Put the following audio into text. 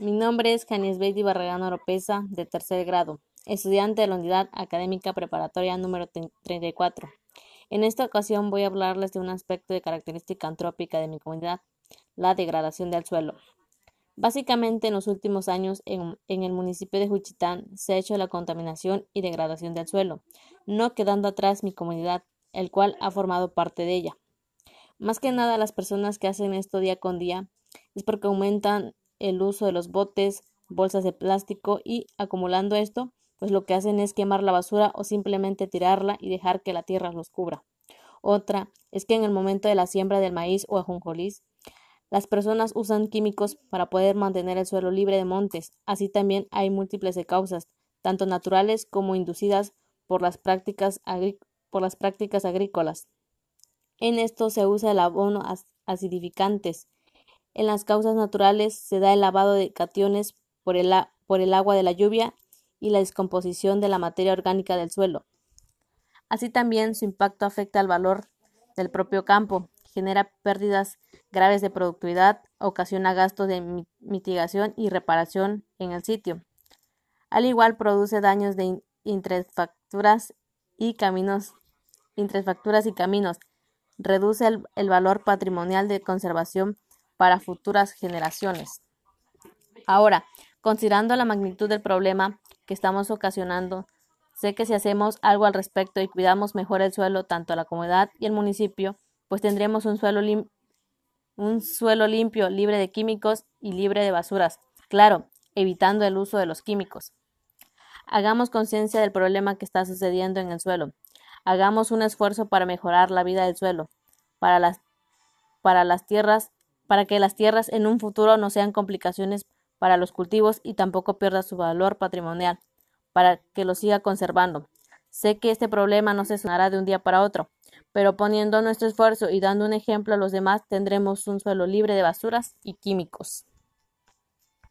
Mi nombre es Janice Betty Barragán Oropesa, de tercer grado, estudiante de la Unidad Académica Preparatoria número 34. En esta ocasión voy a hablarles de un aspecto de característica antrópica de mi comunidad, la degradación del suelo. Básicamente, en los últimos años, en, en, el municipio de Juchitán se ha hecho la contaminación y degradación del suelo, no quedando atrás mi comunidad, el cual ha formado parte de ella. Más que nada, las personas que hacen esto día con día es porque aumentan el uso de los botes, bolsas de plástico y acumulando esto, pues lo que hacen es quemar la basura o simplemente tirarla y dejar que la tierra los cubra. Otra es que en el momento de la siembra del maíz o ajonjolís, las personas usan químicos para poder mantener el suelo libre de montes. Así también hay múltiples causas, tanto naturales como inducidas por las prácticas, por las prácticas agrícolas. En esto se usa el abono acidificantes, en las causas naturales se da el lavado de cationes por el, por el agua de la lluvia y la descomposición de la materia orgánica del suelo. Así también su impacto afecta al valor del propio campo, genera pérdidas graves de productividad, ocasiona gastos de mitigación y reparación en el sitio. Al igual produce daños de infraestructuras y caminos, infraestructuras y caminos, reduce el, el valor patrimonial de conservación para futuras generaciones. Ahora, considerando la magnitud del problema que estamos ocasionando, sé que si hacemos algo al respecto y cuidamos mejor el suelo, tanto la comunidad y el municipio, pues tendremos un suelo, un suelo limpio, libre de químicos y libre de basuras. Claro, evitando el uso de los químicos. Hagamos conciencia del problema que está sucediendo en el suelo. Hagamos un esfuerzo para mejorar la vida del suelo, para las, para las tierras para que las tierras en un futuro no sean complicaciones para los cultivos y tampoco pierda su valor patrimonial, para que lo siga conservando. Sé que este problema no se sonará de un día para otro, pero poniendo nuestro esfuerzo y dando un ejemplo a los demás tendremos un suelo libre de basuras y químicos.